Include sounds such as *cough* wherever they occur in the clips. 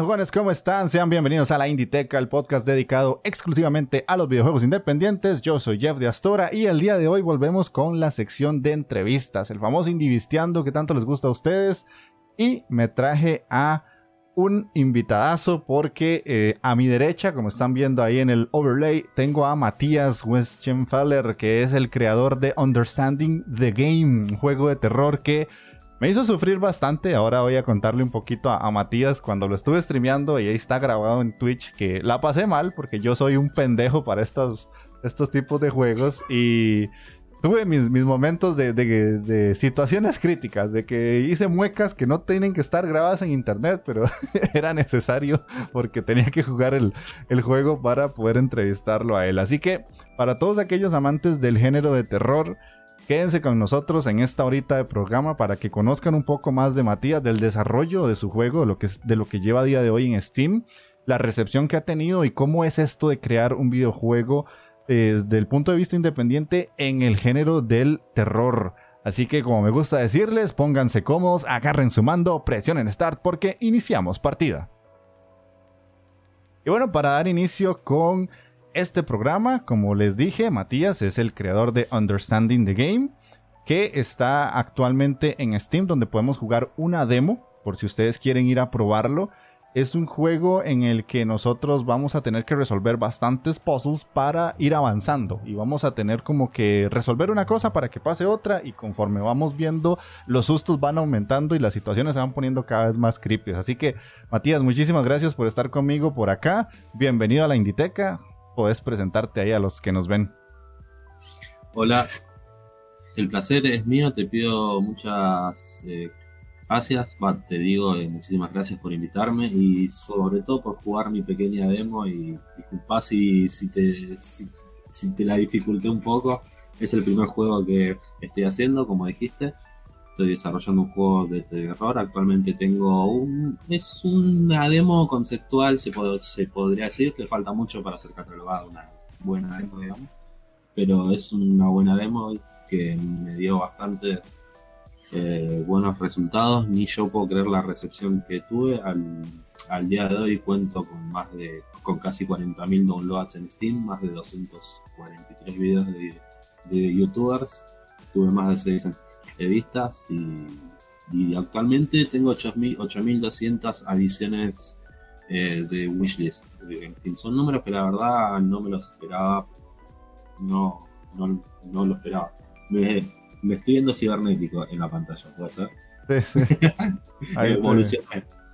Hola ¿cómo están? Sean bienvenidos a la Inditeca, el podcast dedicado exclusivamente a los videojuegos independientes. Yo soy Jeff de Astora y el día de hoy volvemos con la sección de entrevistas, el famoso Indivistiando que tanto les gusta a ustedes. Y me traje a un invitadazo porque eh, a mi derecha, como están viendo ahí en el overlay, tengo a Matías Weschenfeller, que es el creador de Understanding the Game, un juego de terror que me hizo sufrir bastante. Ahora voy a contarle un poquito a, Matías cuando lo estuve streameando y ahí está grabado en Twitch que la pasé mal porque yo soy un pendejo para estos, estos tipos de juegos y tuve mis, mis momentos de, de, situaciones críticas, de que hice muecas que no tienen que estar grabadas en internet, pero *laughs* era necesario porque tenía que jugar el, el juego para poder entrevistarlo a él. Así que para todos aquellos amantes del género de terror, Quédense con nosotros en esta horita de programa para que conozcan un poco más de Matías, del desarrollo de su juego, de lo que, de lo que lleva a día de hoy en Steam, la recepción que ha tenido y cómo es esto de crear un videojuego eh, desde el punto de vista independiente en el género del terror. Así que como me gusta decirles, pónganse cómodos, agarren su mando, presionen Start porque iniciamos partida. Y bueno, para dar inicio con este programa, como les dije, Matías es el creador de Understanding the Game, que está actualmente en Steam, donde podemos jugar una demo, por si ustedes quieren ir a probarlo. Es un juego en el que nosotros vamos a tener que resolver bastantes puzzles para ir avanzando y vamos a tener como que resolver una cosa para que pase otra y conforme vamos viendo los sustos van aumentando y las situaciones se van poniendo cada vez más creepy. Así que Matías, muchísimas gracias por estar conmigo por acá. Bienvenido a la Inditeca puedes presentarte ahí a los que nos ven. Hola, el placer es mío, te pido muchas eh, gracias, te digo eh, muchísimas gracias por invitarme y sobre todo por jugar mi pequeña demo y disculpa si, si, te, si te la dificulté un poco, es el primer juego que estoy haciendo, como dijiste, estoy desarrollando un juego de terror. Actualmente tengo un. Es una demo conceptual, se, podría decir, que falta mucho para ser catalogada una buena demo, digamos. Pero es una buena demo que me dio bastantes eh, buenos resultados. Ni yo puedo creer la recepción que tuve. Al, día de hoy cuento con más de. con casi 40.000 downloads en Steam, más de 243 videos de, de youtubers. Tuve más de 6 de vistas y, actualmente tengo 8.200 adiciones eh, de wishlist. Son números que la verdad no me los esperaba. No, no, no lo esperaba. Me, estoy viendo cibernético en la pantalla, ¿puede ser? Sí, sí.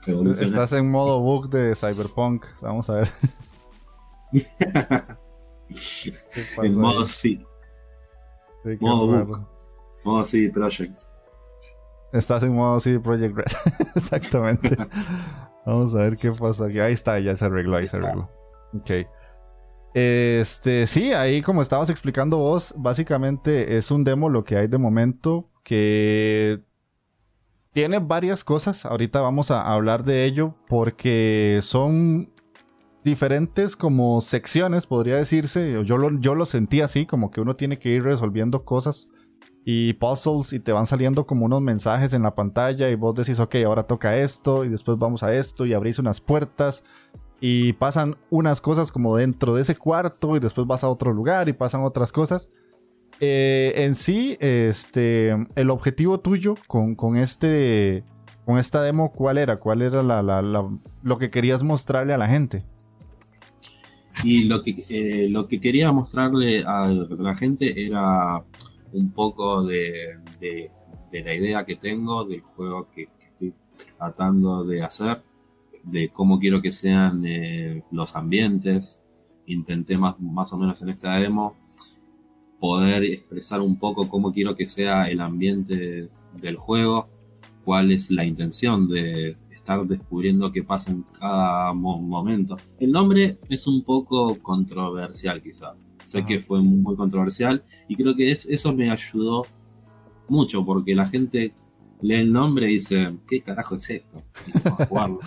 *laughs* Estás en modo bug de Cyberpunk. Vamos a ver. *laughs* en modo sí. modo bug. Modo CD Project. Estás en modo CD Project Red. *laughs* Exactamente. *laughs* Vamos a ver qué pasa aquí. Ahí está, ya se arregló, ahí se arregló. Ok. Este, sí, ahí como estabas explicando vos, básicamente es un demo lo que hay de momento que tiene varias cosas. Ahorita vamos a hablar de ello porque son diferentes como secciones, podría decirse. Yo lo, yo lo sentí así, como que uno tiene que ir resolviendo cosas y puzzles y te van saliendo como unos mensajes en la pantalla y vos decís, ok, ahora toca esto y después vamos a esto y abrís unas puertas y pasan unas cosas como dentro de ese cuarto y después vas a otro lugar y pasan otras cosas. Eh, en sí, este, el objetivo tuyo con, con, este, con esta demo, ¿cuál era? ¿Cuál era la, lo que querías mostrarle a la gente? Y lo que, eh, lo que quería mostrarle a la gente era un poco de, la idea que tengo, del juego que, estoy tratando de hacer, de cómo quiero que sean eh, los ambientes. Intenté más, más o menos en esta demo poder expresar un poco cómo quiero que sea el ambiente del juego, cuál es la intención de estar descubriendo qué pasa en cada momento. El nombre es un poco controversial quizás. Sé que fue muy controversial y creo que eso me ayudó mucho porque la gente lee el nombre y dice, ¿qué carajo es esto? *laughs*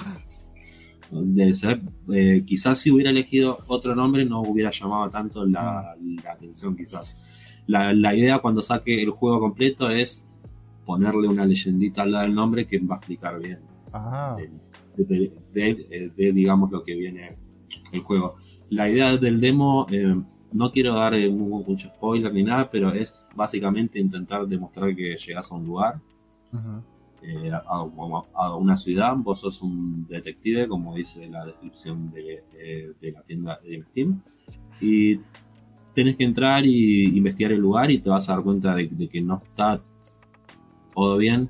de ser, eh, quizás si hubiera elegido otro nombre no hubiera llamado tanto la, atención quizás. La, la, idea cuando saque el juego completo es ponerle una leyendita al lado del nombre que va a explicar bien de, digamos lo que viene el juego. La idea del demo, eh, no quiero dar eh, mucho spoiler ni nada, pero es básicamente intentar demostrar que llegas a un lugar, eh, a, una ciudad, vos sos un detective, como dice la descripción de, la tienda de Steam, y tenés que entrar y investigar el lugar y te vas a dar cuenta de, de que no está todo bien,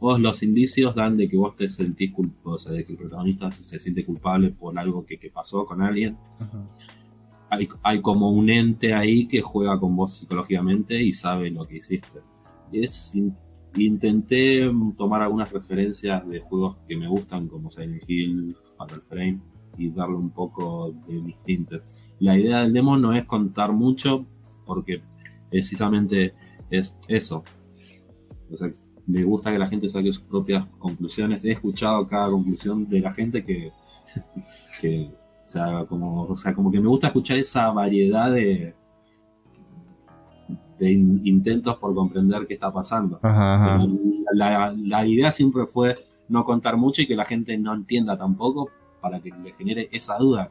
vos los indicios dan de que vos te sentís culpable, o sea, de que el protagonista se, siente culpable por algo que, pasó con alguien. Hay, como un ente ahí que juega con vos psicológicamente y sabe lo que hiciste. Es, intenté tomar algunas referencias de juegos que me gustan, como Silent Hill, Fatal Frame, y darle un poco de distintos. La idea del demo no es contar mucho, porque precisamente es eso. O sea, me gusta que la gente saque sus propias conclusiones. He escuchado cada conclusión de la gente que, *laughs* o, sea, como, sea, como que me gusta escuchar esa variedad de, de intentos por comprender qué está pasando. La, idea siempre fue no contar mucho y que la gente no entienda tampoco para que le genere esa duda,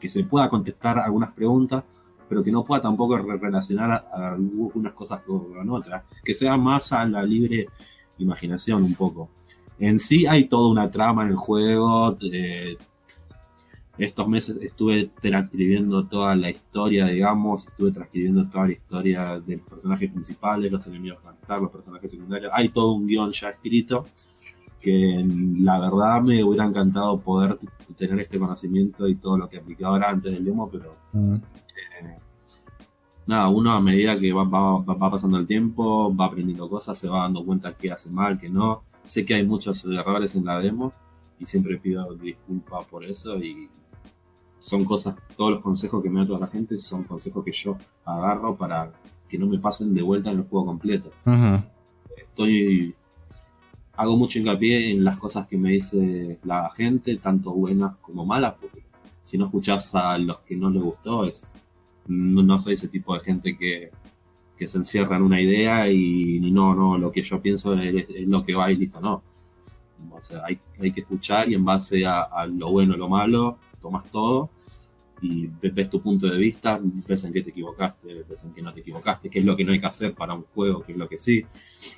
que, se pueda contestar algunas preguntas, pero que no pueda tampoco relacionar algunas cosas con otras, que sea más a la libre imaginación un poco. En sí hay toda una trama en el juego. Eh, estos meses estuve transcribiendo toda la historia, digamos, estuve transcribiendo toda la historia de los personajes principales, los enemigos estar, los personajes secundarios. Hay todo un guion ya escrito que la verdad me hubiera encantado poder tener este conocimiento y todo lo que apliqué ahora antes del demo, pero mm. Nada, uno a medida que va, pasando el tiempo, va aprendiendo cosas, se va dando cuenta que hace mal, que no. Sé que hay muchos errores en la demo y siempre pido disculpas por eso y son cosas, todos los consejos que me da toda la gente son consejos que yo agarro para que no me pasen de vuelta en el juego completo. Estoy hago mucho hincapié en las cosas que me dice la gente, tanto buenas como malas, porque si no escuchas a los que no les gustó es no, soy ese tipo de gente que, se encierra en una idea y no, no, lo que yo pienso es, lo que va y listo, no. O sea, hay, que escuchar y en base a, lo bueno lo malo, tomas todo y ves tu punto de vista, ves en qué te equivocaste, ves en qué no te equivocaste, qué es lo que no hay que hacer para un juego, qué es lo que sí.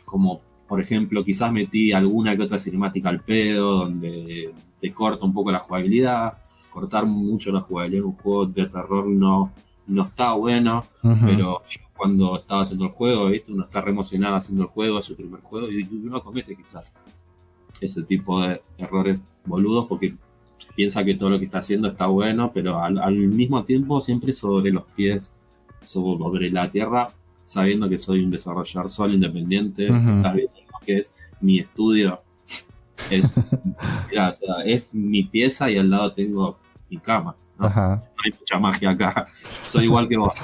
Como, por ejemplo, quizás metí alguna que otra cinemática al pedo, donde te corta un poco la jugabilidad. Cortar mucho la jugabilidad en un juego de terror no, no está bueno, pero cuando estaba haciendo el juego, ¿viste? uno está re emocionado haciendo el juego, es su primer juego, y uno comete quizás ese tipo de errores boludos porque piensa que todo lo que está haciendo está bueno, pero al, mismo tiempo siempre sobre los pies, sobre la tierra, sabiendo que soy un desarrollador solo, independiente, estás viendo lo que es mi estudio. Es, *laughs* es mi pieza y al lado tengo mi cama. ¿no? Hay mucha magia acá. Soy igual que vos.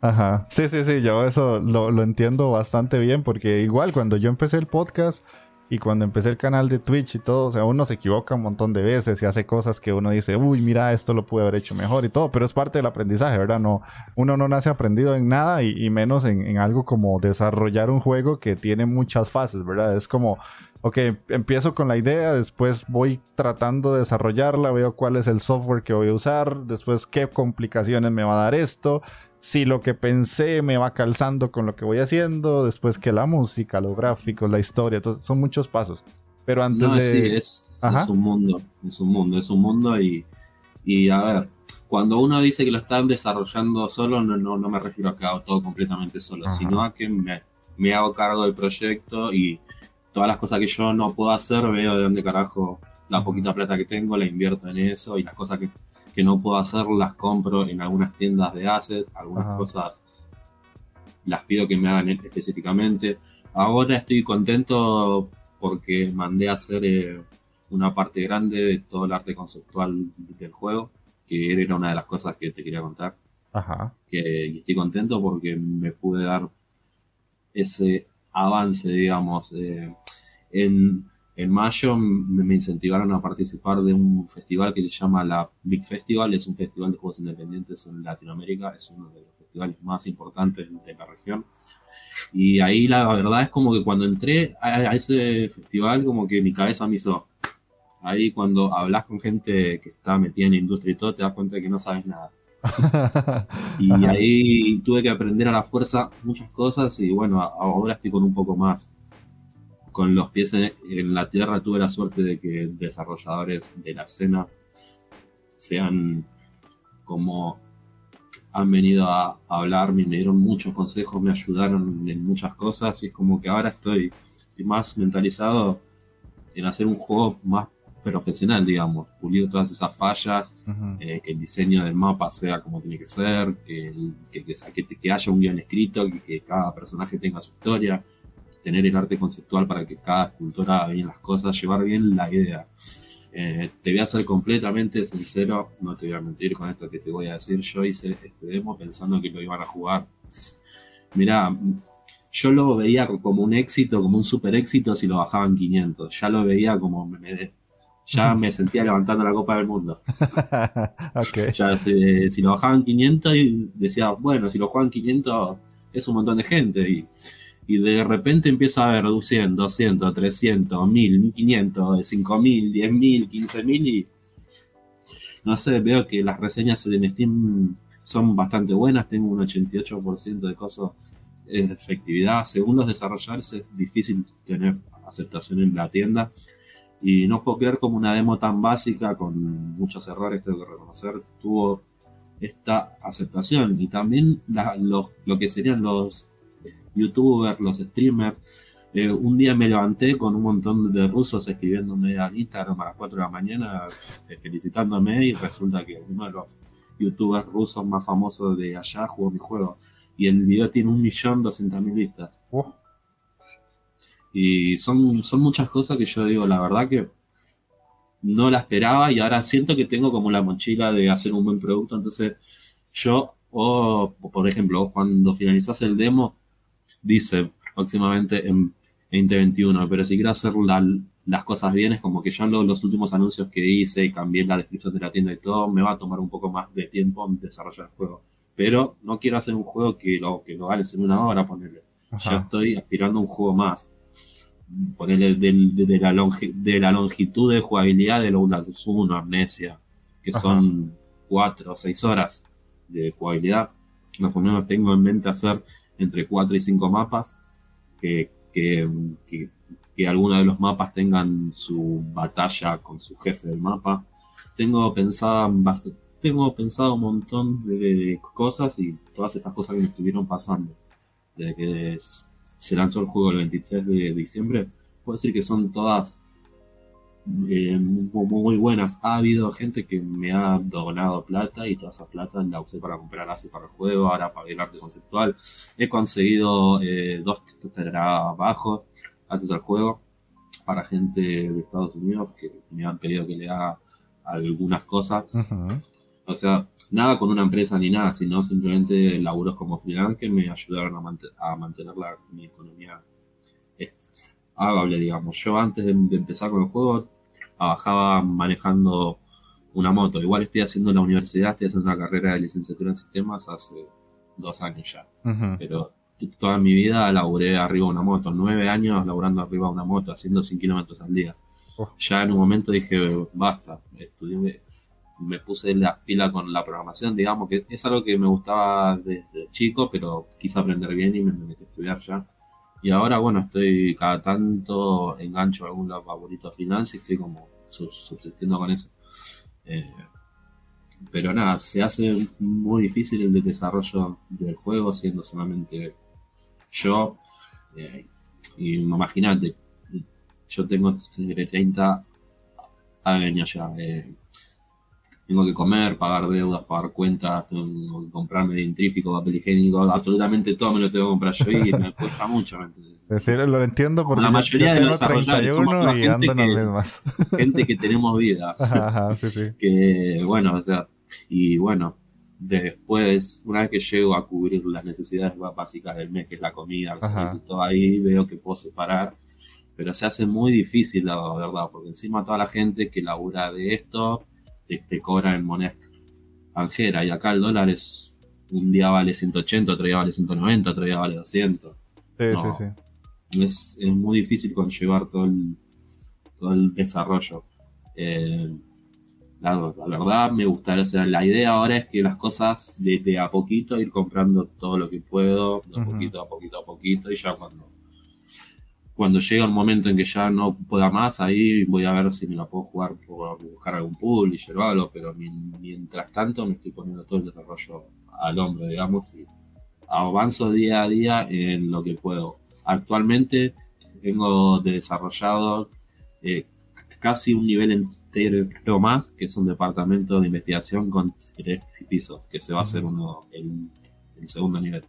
Ajá. Sí, sí, sí, yo eso lo, lo, entiendo bastante bien porque igual cuando yo empecé el podcast y cuando empecé el canal de Twitch y todo, o sea, uno se equivoca un montón de veces y hace cosas que uno dice, uy, mira, esto lo pude haber hecho mejor y todo, pero es parte del aprendizaje, ¿verdad? No, uno no nace aprendido en nada y, menos en, en algo como desarrollar un juego que tiene muchas fases, ¿verdad? Es como ok, empiezo con la idea, después voy tratando de desarrollarla, veo cuál es el software que voy a usar, después qué complicaciones me va a dar esto, si lo que pensé me va calzando con lo que voy haciendo, después que la música, los gráficos, la historia, son muchos pasos. Pero antes de... Sí, es, es, un mundo, es un mundo, es un mundo y, y a ver, cuando uno dice que lo están desarrollando solo, no, no, no me refiero a que hago todo completamente solo, sino a que me, me hago cargo del proyecto y todas las cosas que yo no puedo hacer, veo de dónde carajo la poquita plata que tengo, la invierto en eso y las cosas que, no puedo hacer las compro en algunas tiendas de asset, algunas cosas las pido que me hagan específicamente. Ahora estoy contento porque mandé a hacer eh, una parte grande de todo el arte conceptual del juego, que era una de las cosas que te quería contar. Ajá. Que, y estoy contento porque me pude dar ese avance, digamos. eh, en, en mayo me, me incentivaron a participar de un festival que se llama la Big Festival, es un festival de juegos independientes en Latinoamérica, es uno de los festivales más importantes de la región. Y ahí la verdad es como que cuando entré a, ese festival, como que mi cabeza me hizo. Ahí cuando hablas con gente que está metida en la industria y todo, te das cuenta de que no sabes nada. *laughs* Y ahí tuve que aprender a la fuerza muchas cosas y bueno, ahora estoy con un poco más. Con los pies en, en la tierra tuve la suerte de que desarrolladores de la escena sean como han venido a hablarme, me dieron muchos consejos, me ayudaron en muchas cosas y es como que ahora estoy, estoy más mentalizado en hacer un juego más profesional, digamos, pulir todas esas fallas, eh, que el diseño del mapa sea como tiene que ser, que, el- que, que, que- que haya un guion escrito, que, que cada personaje tenga su historia, tener el arte conceptual para que cada escultora haga bien las cosas, llevar bien la idea. Eh, te voy a ser completamente sincero, no te voy a mentir con esto que te voy a decir. Yo hice este demo pensando que lo iban a jugar. Mirá, yo lo veía como un éxito, como un super éxito si lo bajaban 500. Ya lo veía como me, ya *laughs* me sentía levantando la Copa del Mundo. *laughs* ok. Ya si, si lo bajaban 500 y decía, bueno, si lo juegan 500 es un montón de gente. Y, y de repente empieza a ver 200, 200, 300, 1000, 1500, 5000, 10000, 15000 y no sé, veo que las reseñas en Steam son bastante buenas. Tengo un 88% de cosas efectividad. Según los desarrolladores es difícil tener aceptación en la tienda. Y no puedo creer como una demo tan básica, con muchos errores, tengo que reconocer, tuvo esta aceptación. Y también los- lo que serían los youtubers, los streamers. Eh, un día me levanté con un montón de rusos escribiéndome al Instagram a las 4 de la mañana, eh, felicitándome, y resulta que uno de los youtubers rusos más famosos de allá jugó mi juego. Y el video tiene un millón doscientas mil vistas. Oh, Y son, son muchas cosas que yo digo, la verdad que no la esperaba y ahora siento que tengo como la mochila de hacer un buen producto. Entonces, yo, o por ejemplo, cuando finalizás el demo, dice próximamente en 2021, pero si quiero hacer la- las cosas bien, es como que yo lo- los últimos anuncios que hice y cambié la descripción de la tienda y todo, me va a tomar un poco más de tiempo desarrollar el juego. Pero no quiero hacer un juego que lo, que lo hagas en una hora, ponerle. Ya ajá. estoy aspirando a un juego más. Ponerle de, de la longi- de la longitud de jugabilidad de los 1, Amnesia, que Ajá. son 4 o 6 horas de jugabilidad. Más o menos tengo en mente hacer entre 4 y 5 mapas, que, que, que, algunos de los mapas tengan su batalla con su jefe del mapa. Tengo tengo pensado un montón de, cosas y todas estas cosas que me estuvieron pasando desde que se lanzó el juego el 23 de diciembre, puedo decir que son todas eh, muy, muy buenas. Ha habido gente que me ha donado plata y toda esa plata la usé para comprar así para el juego, ahora para el arte conceptual. He conseguido eh, dos trabajos gracias al juego para gente de Estados Unidos que me han pedido que le haga algunas cosas. O sea, nada con una empresa ni nada, sino simplemente laburos como freelance que me ayudaron a, mant- a mantener la, mi economía estable, digamos. Yo antes de, de empezar con el juego trabajaba manejando una moto. Igual estoy haciendo la universidad, estoy haciendo una carrera de licenciatura en sistemas hace dos años ya. Pero toda mi vida laburé arriba de una moto. Nueve años laburando arriba de una moto, haciendo 100 kilómetros al día. Ya en un momento dije, basta, estudié, me puse la pila con la programación, digamos que es algo que me gustaba desde chico, pero quise aprender bien y me, me metí a estudiar ya. Y ahora, bueno, estoy cada tanto engancho a algún favorito y estoy como su- subsistiendo con eso. Eh, pero nada, se hace muy difícil el de- desarrollo del juego siendo solamente yo. eh, y imagínate, yo tengo 30 años ya. eh, tengo que comer, pagar deudas, pagar cuentas, tengo que comprarme dentrífico, papel higiénico, absolutamente todo me lo tengo que comprar yo y me cuesta mucho. Es decir, lo entiendo porque la mayoría yo de los 31 y en las mismas. Gente que tenemos vida. *laughs* Ajá, sí, sí. Que, bueno, o sea, y bueno, después, una vez que llego a cubrir las necesidades básicas del mes, que es la comida, todo ahí veo que puedo separar pero se hace muy difícil, la verdad, porque encima toda la gente que labura de esto te, cobra en moneda extranjera y acá el dólar es un día vale 180, otro día vale 190, otro día vale 200. Sí, sí, sí. Es, muy difícil conllevar todo el, todo el desarrollo. Eh, la, verdad me gustaría, o sea, la idea ahora es que las cosas desde a poquito ir comprando todo lo que puedo, de poquito a poquito a poquito y ya cuando cuando llega el momento en que ya no pueda más, ahí voy a ver si me la puedo jugar por buscar algún pool y llevarlo, pero mientras tanto me estoy poniendo todo el desarrollo al hombro, digamos, y avanzo día a día en lo que puedo. Actualmente tengo desarrollado eh, casi un nivel entero más, que es un departamento de investigación con tres pisos, que se va a hacer uno el, segundo nivel.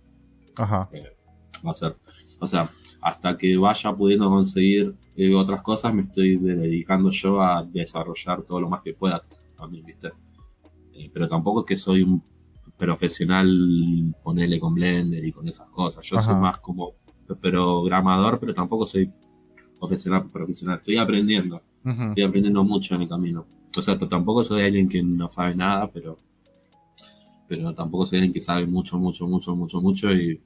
Ajá. Eh, va a ser. O sea, hasta que vaya pudiendo conseguir eh, otras cosas, me estoy dedicando yo a desarrollar todo lo más que pueda también, ¿viste? Eh, pero tampoco es que soy un profesional, ponerle con Blender y con esas cosas. Yo soy más como programador, pero tampoco soy profesional, profesional. Estoy aprendiendo. Estoy aprendiendo mucho en el camino. O sea, tampoco soy alguien que no sabe nada, pero pero tampoco soy alguien que sabe mucho, mucho, mucho, mucho, mucho y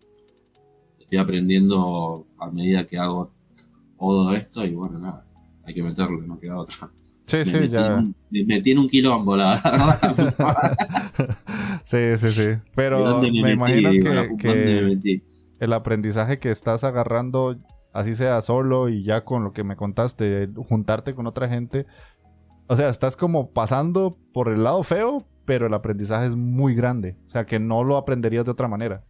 estoy aprendiendo a medida que hago todo esto y bueno, nada, hay que meterlo, no queda otra. Sí, sí, ya. me tiene un quilombo, la verdad. *laughs* sí, sí, sí. Pero me, imagino que, el aprendizaje que estás agarrando, así sea solo y ya con lo que me contaste, juntarte con otra gente, o sea, estás como pasando por el lado feo, pero el aprendizaje es muy grande. O sea, que no lo aprenderías de otra manera.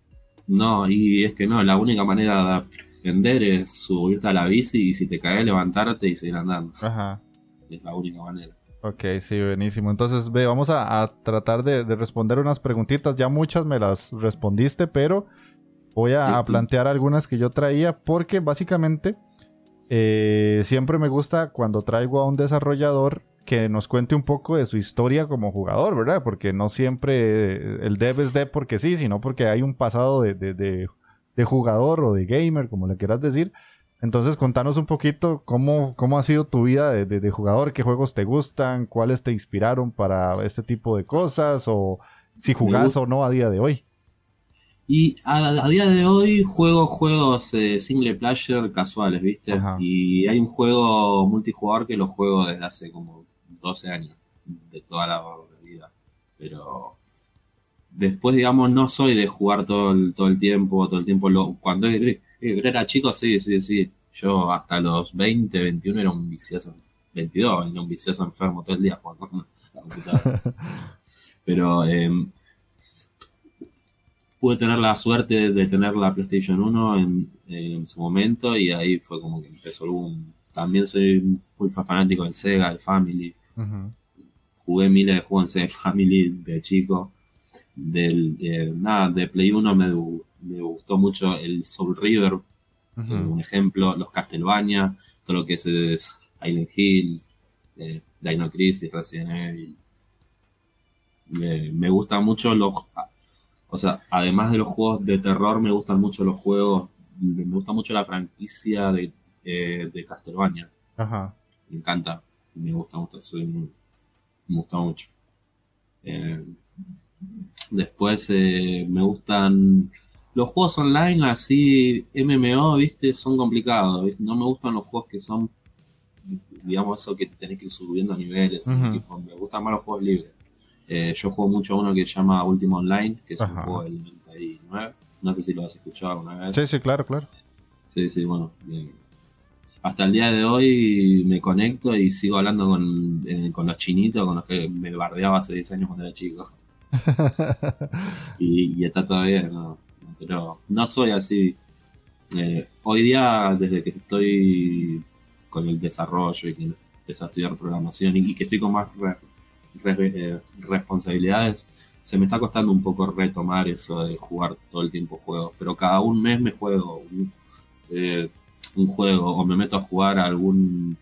No, y es que no, la única manera de aprender es subirte a la bici y si te caes levantarte y seguir andando. Ajá. Es la única manera. Ok, sí, buenísimo. Entonces, ve, vamos a, tratar de, responder unas preguntitas. Ya muchas me las respondiste, pero voy a, plantear algunas que yo traía porque básicamente eh, siempre me gusta cuando traigo a un desarrollador que nos cuente un poco de su historia como jugador, ¿verdad? Porque no siempre el dev es dev porque sí, sino porque hay un pasado de, de, jugador o de gamer, como le quieras decir. Entonces, contanos un poquito cómo, cómo ha sido tu vida de, jugador, qué juegos te gustan, cuáles te inspiraron para este tipo de cosas, o si jugás o no a día de hoy. Y a, día de hoy juego juegos eh, single player casuales, ¿viste? Y hay un juego multijugador que lo juego desde hace como 12 años de toda la vida. Pero después, digamos, no soy de jugar todo el, todo el tiempo, todo el tiempo. Lo, cuando era chico, sí, sí, sí. Yo hasta los 20, 21 era un vicioso. 22, era un vicioso enfermo todo el día jugando la computadora. *laughs* Pero em, pude tener la suerte de tener la PlayStation 1 en, en, su momento y ahí fue como que empezó un... También soy muy fanático del Sega, del Family. Jugué miles de juegos en Family de chico. Del, nada, de Play 1 me, gustó mucho el Soul River, un ejemplo, los Castlevania, todo lo que es, Island Hill, eh, Dino Crisis, Resident Evil. Me, gustan mucho los. O sea, además de los juegos de terror, me gustan mucho los juegos. Me gusta mucho la franquicia de, eh, de Castlevania. Me encanta me gusta mucho, soy me gusta mucho. Eh, después eh, me gustan los juegos online así, MMO, viste, son complicados, no me gustan los juegos que son, digamos, eso que tenés que ir subiendo a niveles, me gustan más los juegos libres. Eh, yo juego mucho a uno que se llama Ultimo Online, que es un juego del 99, no sé si lo has escuchado alguna vez. Sí, sí, claro, claro. Sí, sí, bueno, bien hasta el día de hoy me conecto y sigo hablando con, eh, con los chinitos con los que me bardeaba hace 10 años cuando era chico. *laughs* y, está todavía, no, pero no soy así. Eh, hoy día, desde que estoy con el desarrollo y que empecé a estudiar programación y, que estoy con más eh, responsabilidades, se me está costando un poco retomar eso de jugar todo el tiempo juegos, pero cada un mes me juego un, juego o me meto a jugar a algún,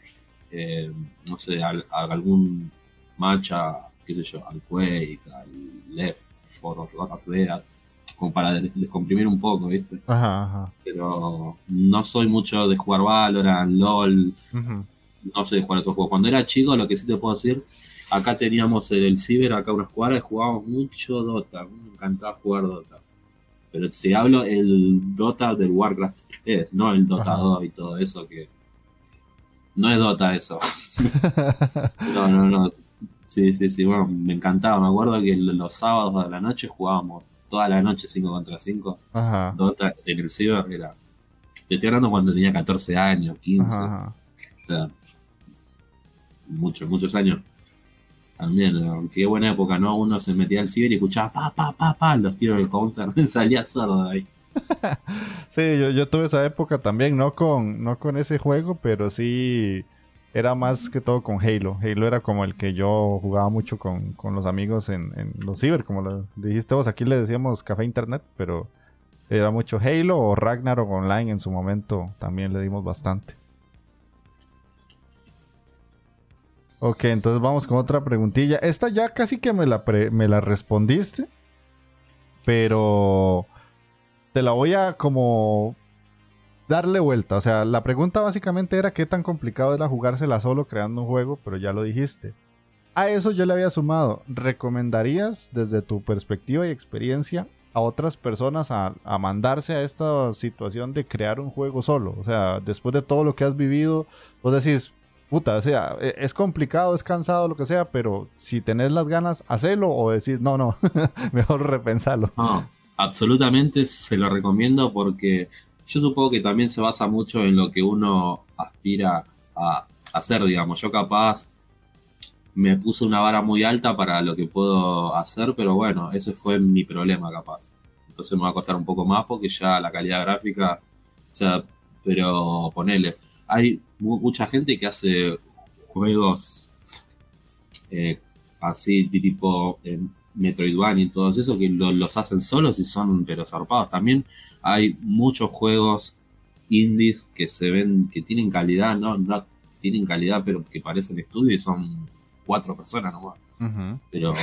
eh, no sé, a, algún matcha, qué sé yo, al Quake, al Left, for Dead, como para descomprimir un poco, ¿viste? Ajá, ajá. Pero no soy mucho de jugar Valorant, LOL, no soy de jugar esos juegos. Cuando era chico, lo que sí te puedo decir Acá teníamos el, Ciber, acá unas cuadras, y jugábamos mucho Dota. Me encantaba jugar Dota. Pero te hablo el Dota del Warcraft 3, no el Dota 2 y todo eso que. No es Dota eso. *laughs* no, no, no. Sí, sí, sí. Bueno, me encantaba. Me acuerdo que los sábados de la noche jugábamos toda la noche 5 contra 5. Dota en el Ciber era. Te estoy hablando cuando tenía 14 años, 15. O sea, muchos, muchos años. También, qué buena época, ¿no? Uno se metía al ciber y escuchaba pa, pa, pa, pa, los tiros del counter, *laughs* salía sordo ahí. *laughs* sí, yo, yo, tuve esa época también, no con, no con ese juego, pero sí era más que todo con Halo. Halo era como el que yo jugaba mucho con, los amigos en, los ciber, como lo dijiste vos, aquí le decíamos café internet, pero era mucho Halo o Ragnarok Online en su momento, también le dimos bastante. Ok, entonces vamos con otra preguntilla. Esta ya casi que me la, me la respondiste. Pero te la voy a como darle vuelta. O sea, la pregunta básicamente era qué tan complicado era jugársela solo creando un juego, pero ya lo dijiste. A eso yo le había sumado. ¿Recomendarías desde tu perspectiva y experiencia a otras personas a, a, mandarse a esta situación de crear un juego solo? O sea, después de todo lo que has vivido, vos decís, puta, o sea, e, es complicado, es cansado, lo que sea, pero si tenés las ganas, hacelo o decís, no, no, *laughs* mejor repensarlo. No, absolutamente se lo recomiendo porque yo supongo que también se basa mucho en lo que uno aspira a hacer, digamos. Yo capaz me puse una vara muy alta para lo que puedo hacer, pero bueno, ese fue mi problema capaz. Entonces me va a costar un poco más porque ya la calidad gráfica, o sea, pero ponele hay mucha gente que hace juegos eh, así, tipo eh, Metroidvania y todo eso, que los hacen solos y son pero zarpados. También hay muchos juegos indies que se ven, que tienen calidad, no, no tienen calidad, pero que parecen estudio y son cuatro personas nomás. Pero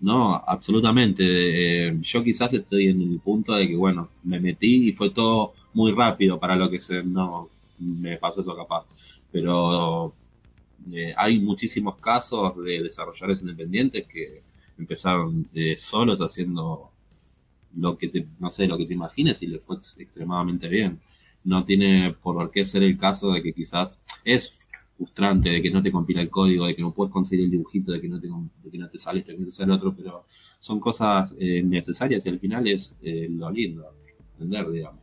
no, absolutamente. Eh, yo quizás estoy en el punto de que, bueno, me metí y fue todo muy rápido para lo que se, no, me pasó eso capaz. Pero eh, hay muchísimos casos de desarrolladores independientes que empezaron eh, solos haciendo lo que te, no sé, lo que te imagines y le fue extremadamente bien. No tiene por qué ser el caso de que quizás es frustrante de que no te compila el código, de que no puedes conseguir el dibujito, de que no te, de que no te sale esto, de que no te sale otro, pero son cosas eh, necesarias y al final es lo lindo, entender, digamos.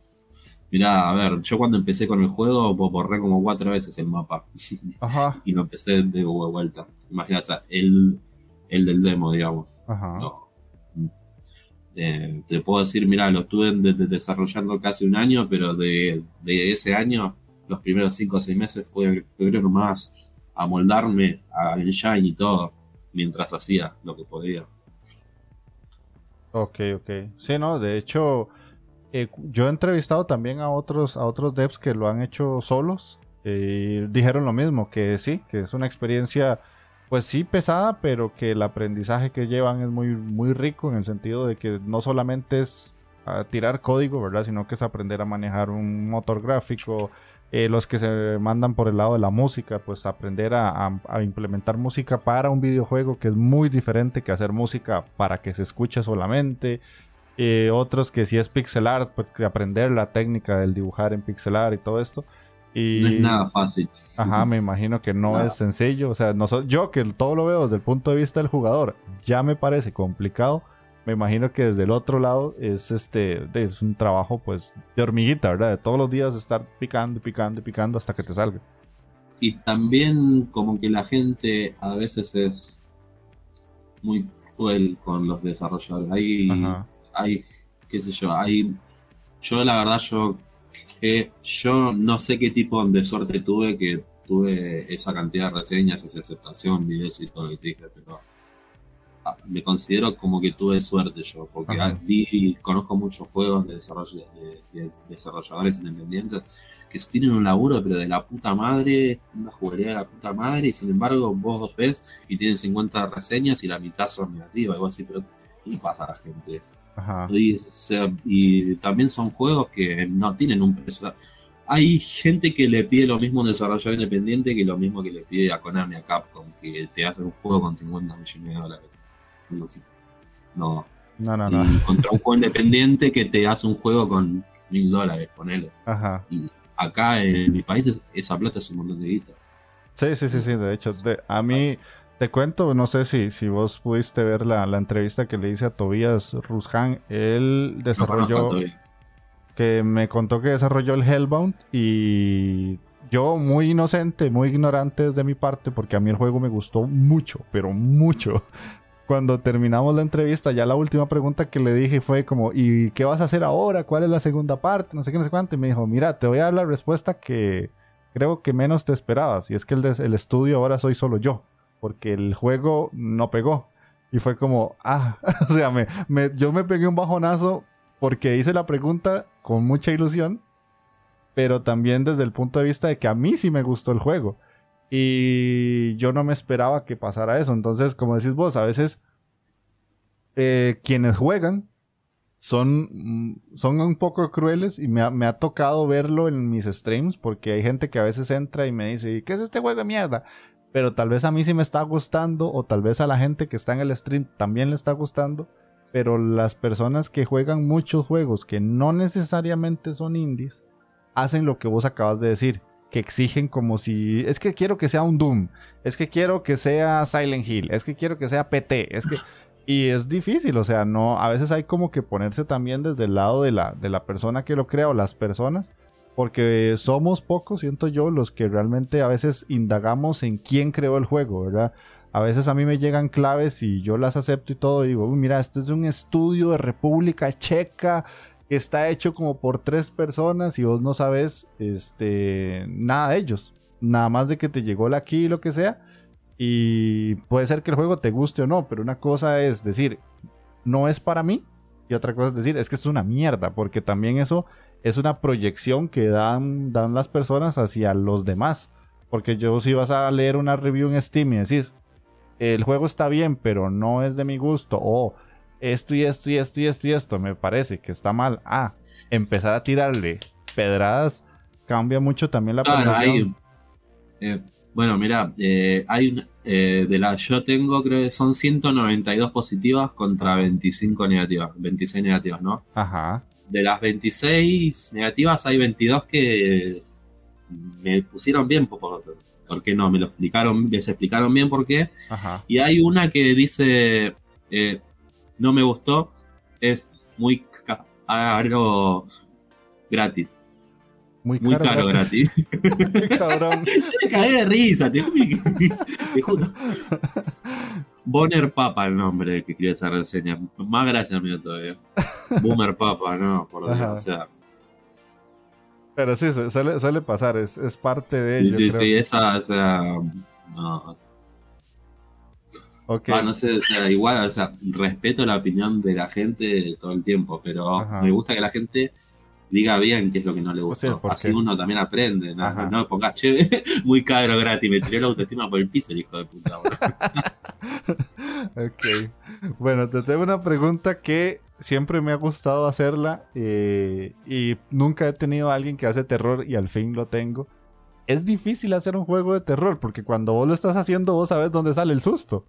Mirá, a ver, yo cuando empecé con el juego borré como cuatro veces el mapa. *laughs* Ajá. y lo empecé de vuelta. Imagínate, el, el del demo, digamos. Ajá. Eh, te puedo decir, mira, lo estuve desarrollando casi un año, pero de, ese año, los primeros cinco o seis meses fue, creo más amoldarme al Shine y todo, mientras hacía lo que podía. Ok, ok. Sí, no, de hecho eh, yo he entrevistado también a otros, a otros devs que lo han hecho solos. y dijeron lo mismo, que sí, que es una experiencia, pues sí, pesada, pero que el aprendizaje que llevan es muy, muy rico en el sentido de que no solamente es ah, tirar código, ¿verdad? Sino que es aprender a manejar un motor gráfico. Eh, los que se mandan por el lado de la música, pues aprender a, implementar música para un videojuego que es muy diferente que hacer música para que se escuche solamente. Eh, otros que si es pixel art, pues aprender la técnica del dibujar en pixel art y todo esto. Y, no es nada fácil. Ajá, me imagino que no es sencillo. O sea, no yo que todo lo veo desde el punto de vista del jugador, ya me parece complicado. Me imagino que desde el otro lado es este es un trabajo pues de hormiguita, ¿verdad? De todos los días estar picando y picando y picando hasta que te salga. Y también como que la gente a veces es muy cruel con los desarrolladores. Hay hay, qué sé yo, hay, yo la verdad, yo, yo no sé qué tipo de suerte tuve que tuve esa cantidad de reseñas, esa aceptación, videos y todo lo que te dije, pero me considero como que tuve suerte yo, porque vi, conozco muchos juegos de, desarrollo, de, desarrolladores independientes que tienen un laburo, pero de la puta madre, una jugaría de la puta madre, y sin embargo vos ves y tienen 50 reseñas y la mitad son negativas, algo así, pero ¿qué pasa a la gente? Y, también son juegos que no tienen un precio. Hay gente que le pide lo mismo a un desarrollador independiente que lo mismo que le pide a Konami, a Capcom, que te hace un juego con 50 millones de dólares. No. No, no, no. Contra un juego independiente que te hace un juego con mil dólares, ponele. Ajá. Y acá en mi país esa plata es un montón de guita. Sí, sí, sí, sí. De hecho, a mí te cuento, no sé si, si vos pudiste ver la, entrevista que le hice a Tobias Rushan. Él desarrolló. que me contó que desarrolló el Hellbound y yo muy inocente, muy ignorante desde mi parte, porque a mí el juego me gustó mucho, pero mucho. *laughs* Cuando terminamos la entrevista, ya la última pregunta que le dije fue como, ¿y qué vas a hacer ahora? ¿Cuál es la segunda parte? No sé qué, no sé cuánto. Y me dijo, mira, te voy a dar la respuesta que creo que menos te esperabas. Y es que el, el estudio ahora soy solo yo porque el juego no pegó. Y fue como, ah, *laughs* o sea, me, yo me pegué un bajonazo porque hice la pregunta con mucha ilusión, pero también desde el punto de vista de que a mí sí me gustó el juego. Y yo no me esperaba que pasara eso. Entonces, como decís vos, a veces eh, quienes juegan son, son un poco crueles y me ha, me ha, tocado verlo en mis streams porque hay gente que a veces entra y me dice, ¿qué es este juego de mierda? Pero tal vez a mí sí me está gustando o tal vez a la gente que está en el stream también le está gustando, pero las personas que juegan muchos juegos que no necesariamente son indies hacen lo que vos acabas de decir, que exigen como si es que quiero que sea un Doom, es que quiero que sea Silent Hill, es que quiero que sea PT, es que *laughs* y es difícil, o sea, no a veces hay como que ponerse también desde el lado de la de la persona que lo crea o las personas porque somos pocos, siento yo, los que realmente a veces indagamos en quién creó el juego, ¿verdad? A veces a mí me llegan claves y yo las acepto y todo, y digo, mira, este es un estudio de República Checa, que está hecho como por tres personas y vos no sabes este, nada de ellos, nada más de que te llegó la key y lo que sea, y puede ser que el juego te guste o no, pero una cosa es decir, no es para mí, y otra cosa es decir, es que es una mierda, porque también eso es una proyección que dan, dan las personas hacia los demás. Porque yo si vas a leer una review en Steam y decís, el juego está bien, pero no es de mi gusto, o esto y esto y esto y esto y esto me parece que está mal. Ah, empezar a tirarle pedradas cambia mucho también la percepción. Eh, bueno, mira, eh, hay una, eh, de las yo tengo, creo que son 192 positivas contra 25 negativas, 26 negativas, ¿no? Ajá de las 26 negativas hay 22 que me pusieron bien, por, qué no? Me lo explicaron, les explicaron bien por qué. Y hay una que dice, eh, no me gustó, es muy caro gratis. Muy caro, gratis. *laughs* cabrón. *laughs* Yo me caí de risa, te, juro. *laughs* Bonner Papa el nombre que escribe esa reseña. Más gracias mío todavía. *laughs* Boomer Papa, no, por Dios, o sea. Pero sí, suele, suele pasar, es, es, parte de ello. Sí, sí, sí, esa, o sea. No. Okay. Ah, no sé, o sea, igual, o sea, respeto la opinión de la gente todo el tiempo, pero me gusta que la gente diga bien qué es lo que no le gusta. Así uno también aprende. No, no pongas, che, *laughs* muy caro gratis. Me tiró la autoestima por el piso el hijo de puta. *laughs* ok. Bueno, te tengo una pregunta que siempre me ha gustado hacerla eh, y nunca he tenido a alguien que hace terror y al fin lo tengo. Es difícil hacer un juego de terror porque cuando vos lo estás haciendo vos sabes dónde sale el susto.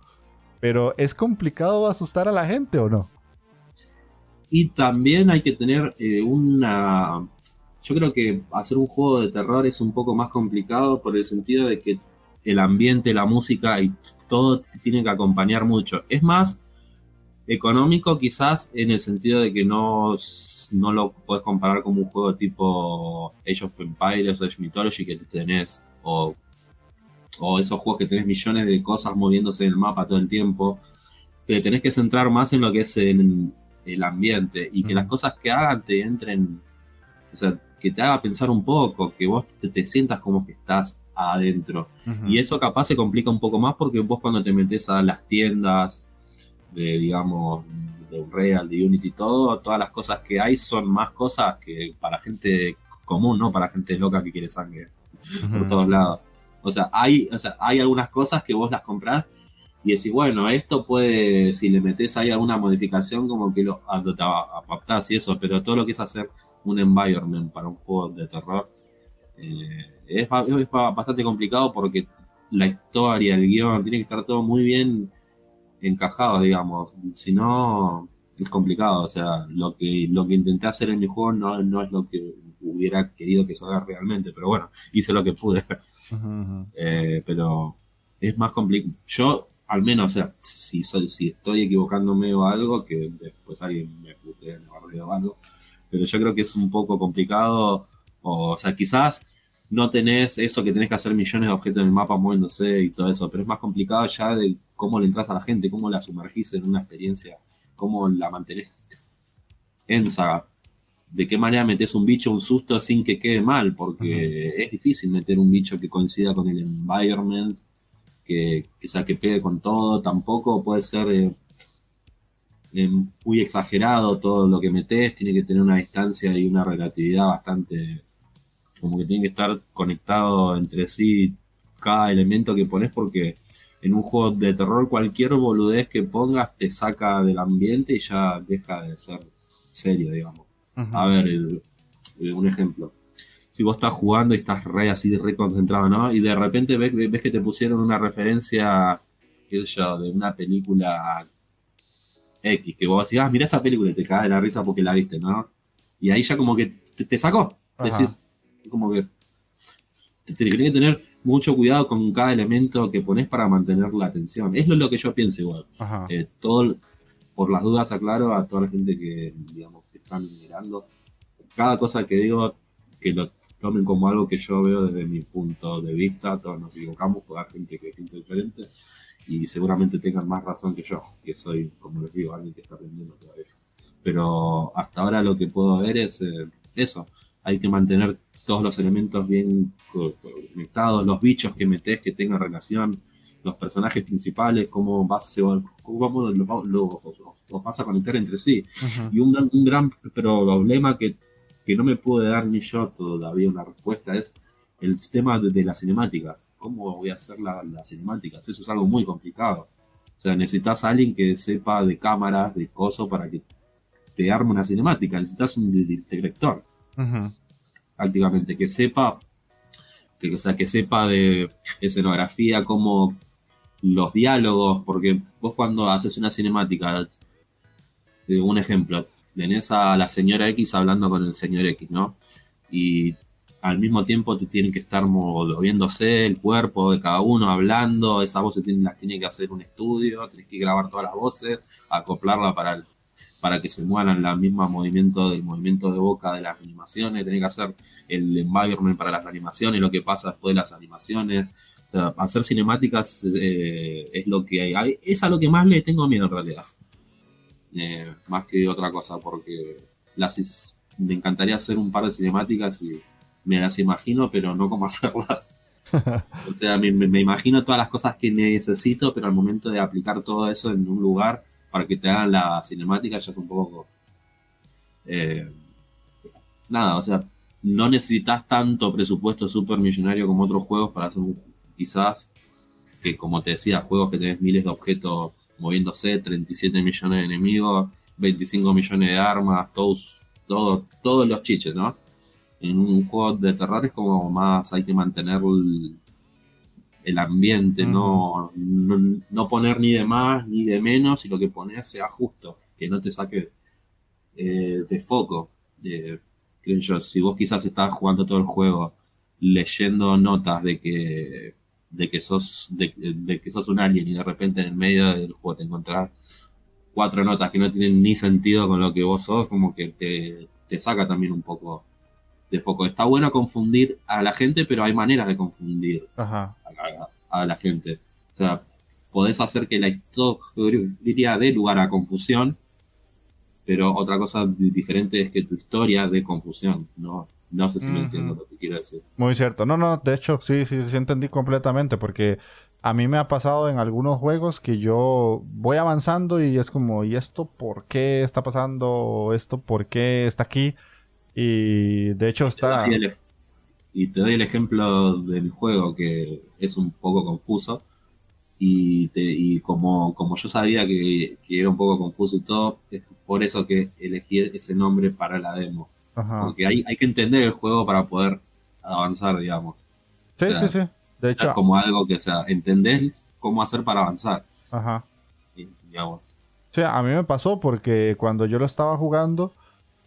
Pero ¿es complicado asustar a la gente o no? Y también hay que tener eh, una... Yo creo que hacer un juego de terror es un poco más complicado por el sentido de que el ambiente, la música y todo tiene que acompañar mucho. Es más económico quizás en el sentido de que no, no lo puedes comparar como un juego tipo Age of Empires o Age Mythology que tenés o, o esos juegos que tenés millones de cosas moviéndose en el mapa todo el tiempo. Te tenés que centrar más en lo que es en, el ambiente y que las cosas que hagan te entren, o sea, que te haga pensar un poco, que vos te, sientas como que estás adentro. Y eso capaz se complica un poco más porque vos cuando te metes a las tiendas de, digamos, de Unreal, de Unity, todo, todas las cosas que hay son más cosas que para gente común, no para gente loca que quiere sangre por todos lados. O sea, hay, o sea, hay algunas cosas que vos las comprás y decís, bueno, esto puede, si le metes ahí alguna modificación, como que lo adaptás y eso, pero todo lo que es hacer un environment para un juego de terror eh, es, bastante complicado porque la historia, el guion, tiene que estar todo muy bien encajado, digamos. Si no, es complicado. O sea, lo que, lo que intenté hacer en mi juego no, no es lo que hubiera querido que salga realmente, pero bueno, hice lo que pude. Eh, pero es más complicado. Yo, al menos, o sea, si, soy, si estoy equivocándome o algo, que después alguien me pute en el o algo, pero yo creo que es un poco complicado. O, sea, quizás no tenés eso que tenés que hacer millones de objetos en el mapa moviéndose y todo eso, pero es más complicado ya de cómo le entras a la gente, cómo la sumergís en una experiencia, cómo la mantenés en saga de qué manera metes un bicho, un susto sin que quede mal, porque es difícil meter un bicho que coincida con el environment, que, que sea que pegue con todo, tampoco puede ser eh, eh, muy exagerado todo lo que metes, tiene que tener una distancia y una relatividad bastante, como que tiene que estar conectado entre sí cada elemento que pones, porque en un juego de terror cualquier boludez que pongas te saca del ambiente y ya deja de ser serio, digamos. A ver, un ejemplo. Si vos estás jugando y estás re así, re concentrado, ¿no? Y de repente ves, ves que te pusieron una referencia, qué sé yo, de una película X, que vos decís, ah, mira esa película y te caes de la risa porque la viste, ¿no? Y ahí ya como que te, sacó. Decís, como que te, tienes que tener mucho cuidado con cada elemento que pones para mantener la atención. Es lo, que yo pienso igual. Eh, todo, por las dudas aclaro a toda la gente que, digamos, están mirando. Cada cosa que digo, que lo tomen como algo que yo veo desde mi punto de vista, todos nos equivocamos, porque hay gente que piensa diferente y seguramente tengan más razón que yo, que soy, como les digo, alguien que está aprendiendo todavía. Pero hasta ahora lo que puedo ver es eh, eso, hay que mantener todos los elementos bien conectados, los bichos que metes que tengan relación, los personajes principales, cómo, vas, cómo vamos, lo, lo, los vas a conectar entre sí. Y un, un, gran problema que, que no me pude dar ni yo todavía una respuesta es el tema de, las cinemáticas. ¿Cómo voy a hacer las cinemáticas? Eso es algo muy complicado. O sea, necesitas a alguien que sepa de cámaras, de cosas, para que te arme una cinemática. Necesitas un director. Prácticamente, que sepa, que, o sea, que sepa de escenografía, como los diálogos, porque vos cuando haces una cinemática un ejemplo, tenés a la señora X hablando con el señor X, ¿no? Y al mismo tiempo te tienen que estar moviéndose el cuerpo de cada uno, hablando, esas voces las tiene que hacer un estudio, tenés que grabar todas las voces, acoplarla para, para que se muevan el mismo movimiento del movimiento de boca de las animaciones, tenés que hacer el environment para las animaciones, lo que pasa después de las animaciones. O sea, hacer cinemáticas eh, es lo que hay. Es a lo que más le tengo miedo en realidad. Eh, más que otra cosa, porque las, me encantaría hacer un par de cinemáticas y me las imagino, pero no cómo *laughs* hacerlas. *laughs* o sea, me, imagino todas las cosas que necesito, pero al momento de aplicar todo eso en un lugar para que te hagan la cinemática ya es un poco... Eh, nada, o sea, no necesitas tanto presupuesto super millonario como otros juegos para hacer un, quizás que como te decía, juegos que tenés miles de objetos moviéndose, 37 millones de enemigos, 25 millones de armas, todos, todo, todos los chiches, ¿no? En un juego de terror es como más hay que mantener el, ambiente, no, no, poner ni de más ni de menos y lo que pones sea justo, que no te saque eh, de foco. creo yo, si vos quizás estás jugando todo el juego leyendo notas de que de que sos de, que sos un alien y de repente en el medio del juego te encontrás cuatro notas que no tienen ni sentido con lo que vos sos, como que te, te saca también un poco de foco. Está bueno confundir a la gente, pero hay maneras de confundir A, la gente. O sea, podés hacer que la historia dé lugar a confusión, pero otra cosa diferente es que tu historia dé confusión, ¿no? No sé si me entiendo lo que quiero decir. Muy cierto. No, no, de hecho, sí, sí, sí entendí completamente, porque a mí me ha pasado en algunos juegos que yo voy avanzando y es como, ¿y esto por qué está pasando? ¿Esto por qué está aquí? Y de hecho está... Y te doy el ejemplo del juego que es un poco confuso. Y, y como, como yo sabía que, era un poco confuso y todo, es por eso que elegí ese nombre para la demo. Porque hay, hay que entender el juego para poder avanzar, digamos. Sí, sí, sí. De hecho. Es como algo que, o sea, entendés cómo hacer para avanzar. Ajá. digamos. Sí, a mí me pasó porque cuando yo lo estaba jugando,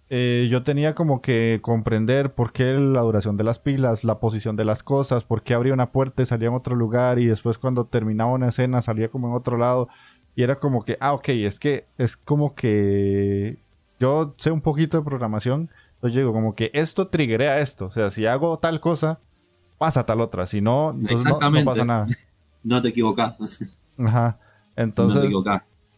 eh, yo tenía como que comprender por qué la duración de las pilas, la posición de las cosas, por qué abría una puerta y salía en otro lugar y después cuando terminaba una escena salía como en otro lado. Y era como que, ah, ok, es que es como que yo sé un poquito de programación. Entonces digo, como que esto triggerea esto. O sea, si hago tal cosa, pasa tal otra. Si no, entonces no, pasa nada. *laughs* No te equivocas. *laughs* Ajá. Entonces,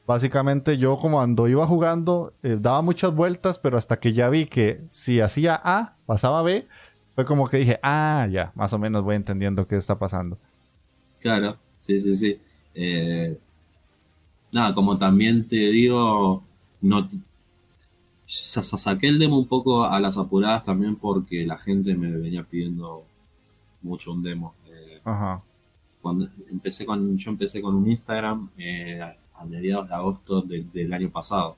básicamente yo como ando iba jugando, eh, daba muchas vueltas, pero hasta que ya vi que si hacía A, pasaba B, fue como que dije, ah, ya, más o menos voy entendiendo qué está pasando. Claro, sí, sí, sí. Eh, nada, como también te digo, no saqué el demo un poco a las apuradas también porque la gente me venía pidiendo mucho un demo. Eh, Ajá. Cuando empecé con, yo empecé con un Instagram eh, a mediados de agosto del año pasado.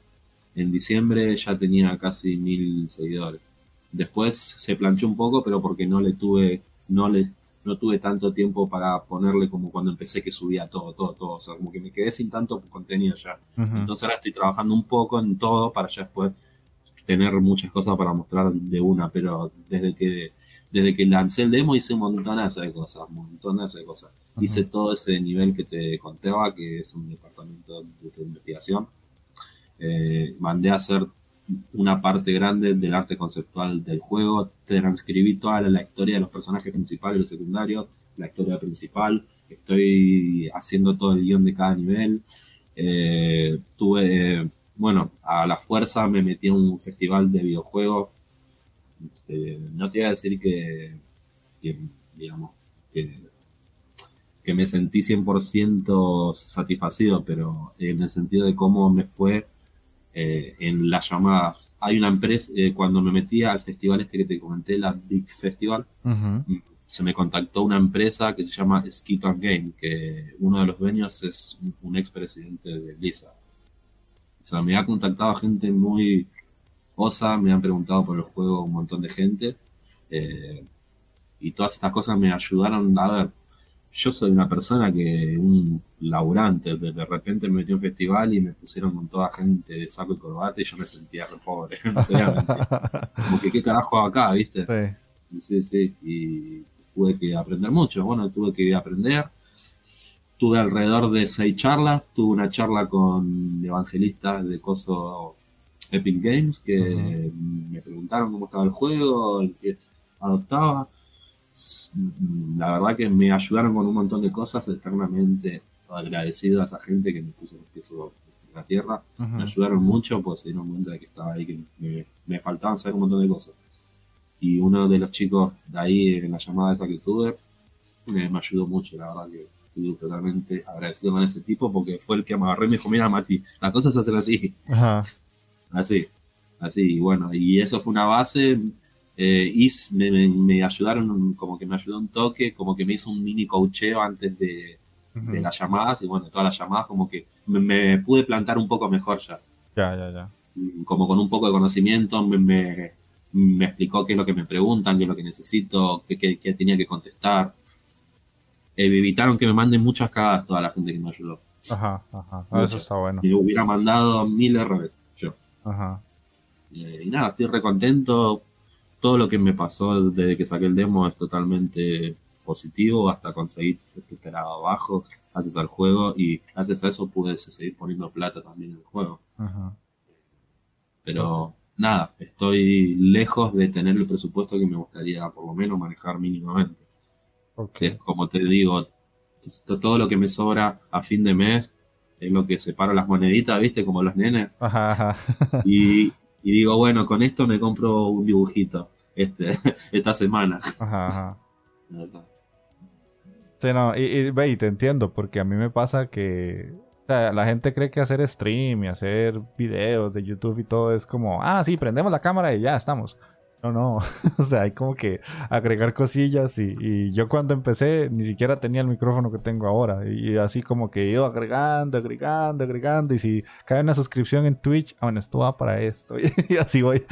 En diciembre ya tenía casi mil seguidores. Después se planchó un poco, pero porque no le tuve, no le, no tuve tanto tiempo para ponerle como cuando empecé que subía todo, todo, todo. O sea, como que me quedé sin tanto contenido ya. Entonces ahora estoy trabajando un poco en todo para ya después tener muchas cosas para mostrar de una, pero desde que desde que lancé el demo hice montón de cosas, montones de cosas. Hice todo ese nivel que te contaba, que es un departamento de, investigación. Eh, mandé a hacer una parte grande del arte conceptual del juego, transcribí toda la, historia de los personajes principales y los secundarios, la historia principal, estoy haciendo todo el guion de cada nivel. Eh, tuve, bueno, a la fuerza me metí en un festival de videojuegos este, no te voy a decir que, digamos, que, me sentí 100% satisfacido, pero en el sentido de cómo me fue eh, en las llamadas. Hay una empresa, eh, cuando me metí al festival este que te comenté, la Big Festival, se me contactó una empresa que se llama Skiton Game, que uno de los dueños es un, expresidente de Blizzard. O sea, me ha contactado gente muy Osa, me han preguntado por el juego un montón de gente. Eh, y todas estas cosas me ayudaron a ver. Yo soy una persona que, un laburante, de, repente me metí a un festival y me pusieron con toda gente de saco y corbata y yo me sentía re pobre. *laughs* Como que qué carajo acá, ¿viste? Sí. sí, sí. Y tuve que aprender mucho. Bueno, tuve que aprender. Tuve alrededor de seis charlas. Tuve una charla con evangelistas de Coso Epic Games que me preguntaron cómo estaba el juego, el que adoptaba. La verdad que me ayudaron con un montón de cosas, eternamente agradecido a esa gente que me puso los pies en la tierra. Me ayudaron mucho, pues se dieron cuenta de que estaba ahí, que me, me, faltaban saber un montón de cosas. Y uno de los chicos de ahí, en la llamada esa que tuve, me, me ayudó mucho, la verdad que totalmente agradecido con ese tipo porque fue el que me agarré y me dijo, mira Mati, las cosas se hacen así. Ajá. Así, así, bueno, y eso fue una base. Eh, y me, ayudaron, como que me ayudó un toque, como que me hizo un mini coacheo antes de, las llamadas, y bueno, todas las llamadas, como que me, pude plantar un poco mejor ya. Ya, ya, ya. Como con un poco de conocimiento, me, explicó qué es lo que me preguntan, qué es lo que necesito, qué, tenía que contestar. Eh, evitaron que me manden muchas cagadas toda la gente que me ayudó. Ajá, ajá. Eso está bueno. Y hubiera mandado mil errores. Ajá. Eh, y nada, estoy recontento. Todo lo que me pasó desde que saqué el demo es totalmente positivo hasta conseguir esperaba abajo gracias al juego y gracias a eso pude seguir poniendo plata también en el juego. Pero nada, estoy lejos de tener el presupuesto que me gustaría por lo menos manejar mínimamente. Es como te digo, todo lo que me sobra a fin de mes es lo que separa las moneditas, ¿viste? Como los nenes. Ajá, Y, digo, bueno, con esto me compro un dibujito este, *laughs* esta semana. Ajá, Sí, no, y, ve, y te entiendo, porque a mí me pasa que o sea, la gente cree que hacer stream y hacer videos de YouTube y todo es como, ah, sí, prendemos la cámara y ya estamos. No, no, *laughs* o sea, hay como que agregar cosillas y, yo cuando empecé ni siquiera tenía el micrófono que tengo ahora y así como que iba agregando, agregando, agregando y si cae una suscripción en Twitch, ah, bueno, esto va para esto *laughs* y así voy.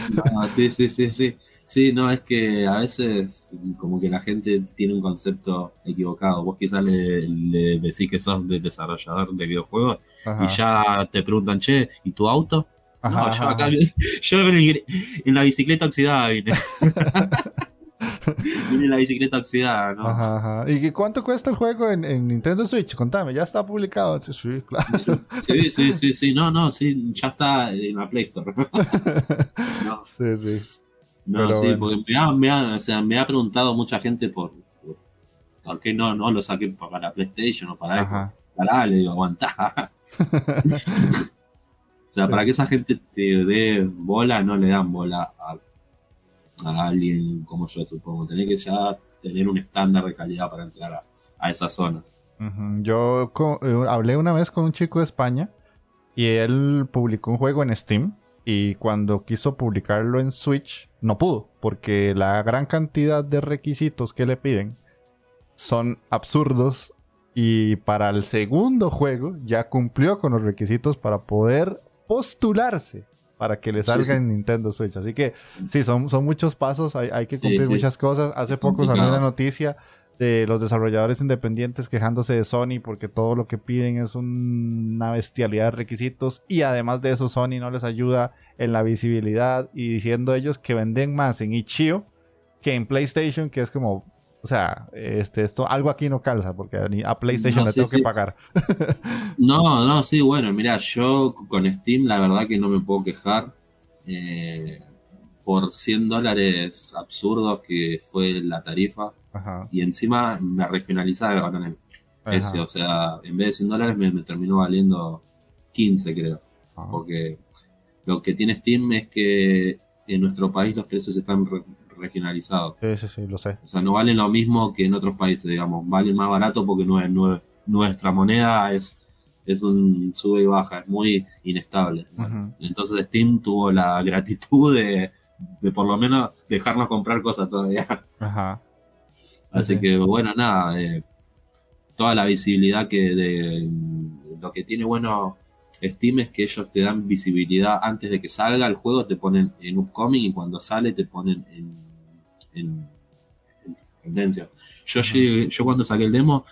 sí, sí, sí, sí, sí, no, es que a veces como que la gente tiene un concepto equivocado, vos quizás le, decís que sos desarrollador de videojuegos y ya te preguntan, che, ¿y tu auto? No, yo acá *laughs* yo en la bicicleta oxidada vine. *laughs* vine la bicicleta oxidada, ¿no? Ajá, ajá. ¿Y cuánto cuesta el juego en, en, Nintendo Switch? Contame, ¿ya está publicado? Sí, claro. Sí, sí, sí, sí, no, no, sí, ya está en la Play Store. *laughs* no. Sí, sí. No, sí, porque me ha, me, ha, o sea, me ha preguntado mucha gente por, por, qué no, no lo saqué para PlayStation o para Xbox. Para le digo, aguantá. O sea, para que esa gente te dé bola, no le dan bola a, alguien como yo, supongo. Tenés que ya tener un estándar de calidad para entrar a, esas zonas. Yo eh, hablé una vez con un chico de España y él publicó un juego en Steam y cuando quiso publicarlo en Switch no pudo porque la gran cantidad de requisitos que le piden son absurdos y para el segundo juego ya cumplió con los requisitos para poder postularse para que le salga en Nintendo Switch. Así que sí, son, son muchos pasos, hay, que cumplir muchas cosas. Hace poco salió una noticia de los desarrolladores independientes quejándose de Sony porque todo lo que piden es una bestialidad de requisitos y además de eso Sony no les ayuda en la visibilidad y diciendo ellos que venden más en Ichio que en PlayStation, que es como o sea, este, esto, algo aquí no calza, porque a PlayStation le tengo que pagar. *laughs* no, no, sí, bueno, mira, yo con Steam la verdad que no me puedo quejar. Eh, por 100 dólares absurdos que fue la tarifa. Y encima me regionalizaba con ese, o sea, en vez de 100 dólares me, terminó valiendo 15, creo. Porque lo que tiene Steam es que en nuestro país los precios están regionalizado. Sí, sí, sí, lo sé. O sea, no valen lo mismo que en otros países, digamos. Valen más barato porque no nuestra moneda es, es un sube y baja, es muy inestable. Entonces Steam tuvo la gratitud de, por lo menos dejarnos comprar cosas todavía. Ajá. Así que bueno, nada, eh, toda la visibilidad que de, lo que tiene bueno Steam es que ellos te dan visibilidad antes de que salga el juego, te ponen en upcoming y cuando sale te ponen en en, tendencia. Yo, yo cuando saqué el demo,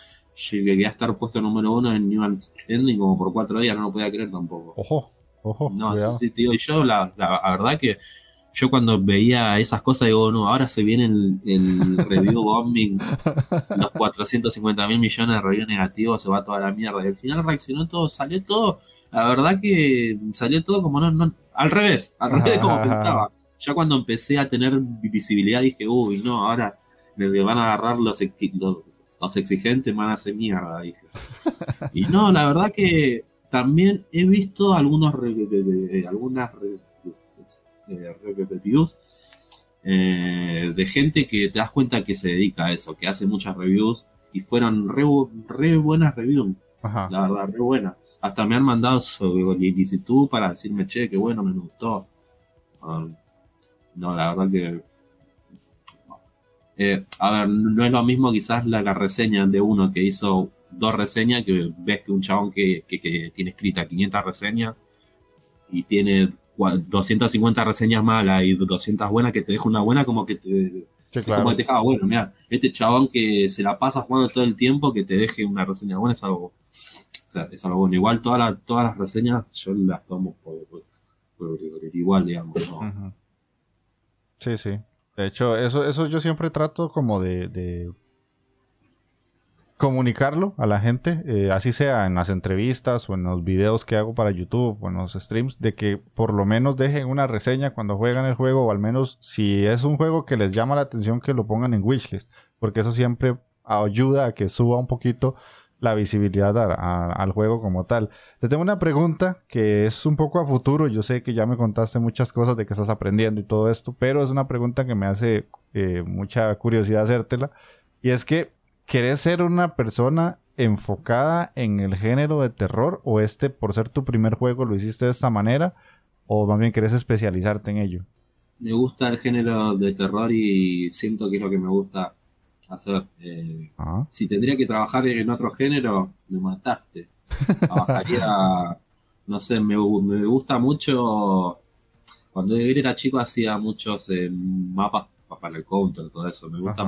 llegué a estar puesto número uno en New Ending como por cuatro días, no lo podía creer tampoco. Ojo, ojo. No, sí, digo, y yo la, la, verdad que yo cuando veía esas cosas digo, no, ahora se viene el, review bombing, *laughs* los 450 mil millones de reviews negativos, se va toda la mierda. Y al final reaccionó todo, salió todo, la verdad que salió todo como no, no al revés, al revés de como *laughs* pensaba ya cuando empecé a tener visibilidad dije, uy, no, ahora me van a agarrar los, los, exigentes, van a hacer mierda. Dije. y no, la verdad que también he visto algunos algunas reviews eh, de gente que te das cuenta que se dedica a eso, que hace muchas reviews y fueron re, buenas reviews, la verdad, re buenas. Hasta me han mandado solicitud para decirme, che, qué bueno, me gustó. Ah, no, la verdad que. Eh, a ver, no es lo mismo quizás la, reseña de uno que hizo dos reseñas, que ves que un chabón que, tiene escrita 500 reseñas y tiene 250 reseñas malas y 200 buenas, que te deja una buena como que te, como que te deja, bueno, mira, este chabón que se la pasa jugando todo el tiempo, que te deje una reseña buena es algo, o sea, es algo bueno. Igual todas todas las reseñas yo las tomo por, igual, digamos. ¿no? Sí, sí. De hecho, eso, eso yo siempre trato como de, comunicarlo a la gente, eh, así sea en las entrevistas o en los videos que hago para YouTube o en los streams, de que por lo menos dejen una reseña cuando juegan el juego o al menos si es un juego que les llama la atención que lo pongan en wishlist, porque eso siempre ayuda a que suba un poquito la visibilidad al juego como tal. Te tengo una pregunta que es un poco a futuro. Yo sé que ya me contaste muchas cosas de que estás aprendiendo y todo esto, pero es una pregunta que me hace eh, mucha curiosidad hacértela. Y es que ¿querés ser una persona enfocada en el género de terror o este, por ser tu primer juego, lo hiciste de esta manera? ¿O más bien querés especializarte en ello? Me gusta el género de terror y siento que es lo que me gusta hacer. Eh, Ah, si tendría que trabajar en otro género, me mataste. Trabajaría, *laughs* no sé, me, me gusta mucho. Cuando yo era chico hacía muchos eh, mapas pa- para el counter, todo eso. Me gusta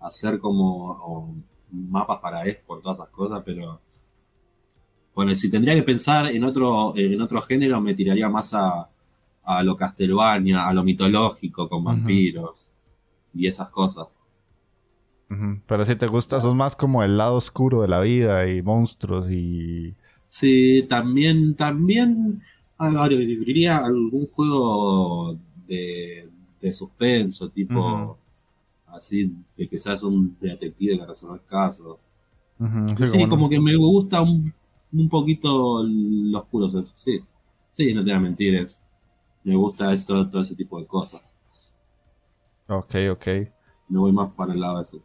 hacer como o, mapas para Expo, todas las cosas, pero. Bueno, si tendría que pensar en otro, en otro género, me tiraría más a, a lo Castlevania, a lo mitológico, con vampiros y esas cosas. Pero si te gusta, sos más como el lado oscuro de la vida y monstruos y... Sí, también, también diría algún juego de, de suspenso, tipo así, de que seas un detective que resuelve casos. Ujú, Sí, como, no- que me gusta un, un poquito lo oscuro, sí. Sí, no te voy a mentir, es, me gusta esto, todo ese tipo de cosas. Ok, ok. Me voy más para el lado de eso.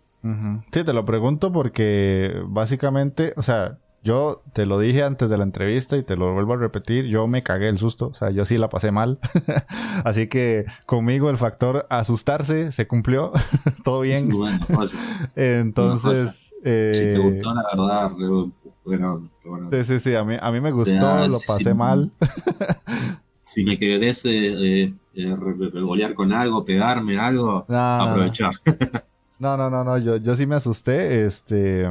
Sí, te lo pregunto porque básicamente, o sea, yo te lo dije antes de la entrevista y te lo vuelvo a repetir, yo me cagué el susto, o sea, yo sí la pasé mal. *laughs* Así que conmigo el factor asustarse se cumplió, *laughs* todo bien. Bueno, oye, *laughs* Entonces, si te eh, gustó, la verdad, bueno, sí, sí, sí, a mí, a mí me O gustó, sea, lo pasé mal. si me querés eh, eh, eh, re- revolear con algo, pegarme algo, aprovechar. No, no, no, no, yo, yo sí me asusté. Este.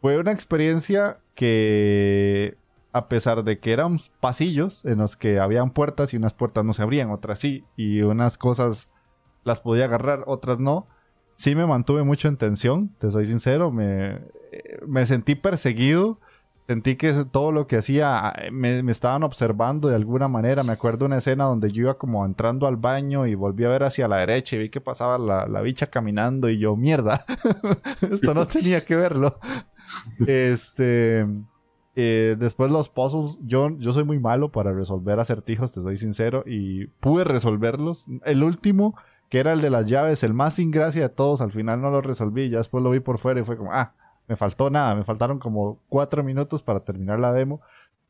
Fue una experiencia que, a pesar de que eran pasillos en los que habían puertas y unas puertas no se abrían, otras sí, y unas cosas las podía agarrar, otras no, sí me mantuve mucho en tensión, te soy sincero, me, me sentí perseguido. Sentí que todo lo que hacía eh, me, me estaban observando de alguna manera. Me acuerdo una escena donde yo iba como entrando al baño y volví a ver hacia la derecha y vi que pasaba la, la bicha caminando y yo, mierda, *laughs* esto no tenía que verlo. *laughs* Este, eh, después los puzzles, yo, yo soy muy malo para resolver acertijos, te soy sincero, y pude resolverlos. El último, que era el de las llaves, el más sin gracia de todos, al final no lo resolví, ya después lo vi por fuera y fue como, ah, me faltó nada, me faltaron como cuatro minutos para terminar la demo,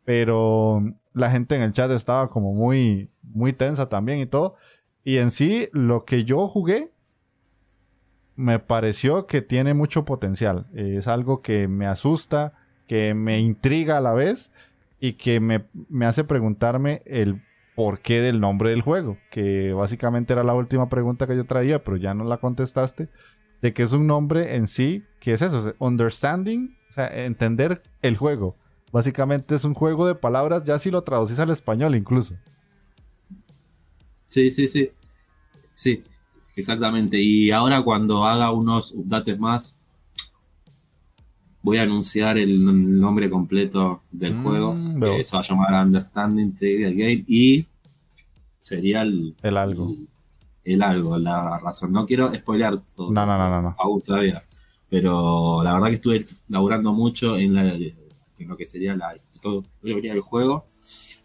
pero la gente en el chat estaba como muy, muy tensa también y todo. Y en sí, lo que yo jugué, me pareció que tiene mucho potencial. Es algo que me asusta, que me intriga a la vez y que me, me hace preguntarme el porqué del nombre del juego, que básicamente era la última pregunta que yo traía, pero ya no la contestaste, de que es un nombre en sí, que es eso, understanding, o sea, entender el juego. Básicamente es un juego de palabras, ya si lo traducís al español incluso. Sí, sí, sí. Sí, exactamente. Y ahora cuando haga unos updates más, voy a anunciar el nombre completo del Mm, juego. veo. Que se va a llamar Understanding the Game y sería el, El algo. el, el algo, la razón. No quiero spoilear todo. No, no, no, no, aún todavía. Pero la verdad que estuve laburando mucho en, la, en lo que sería la teoría del juego,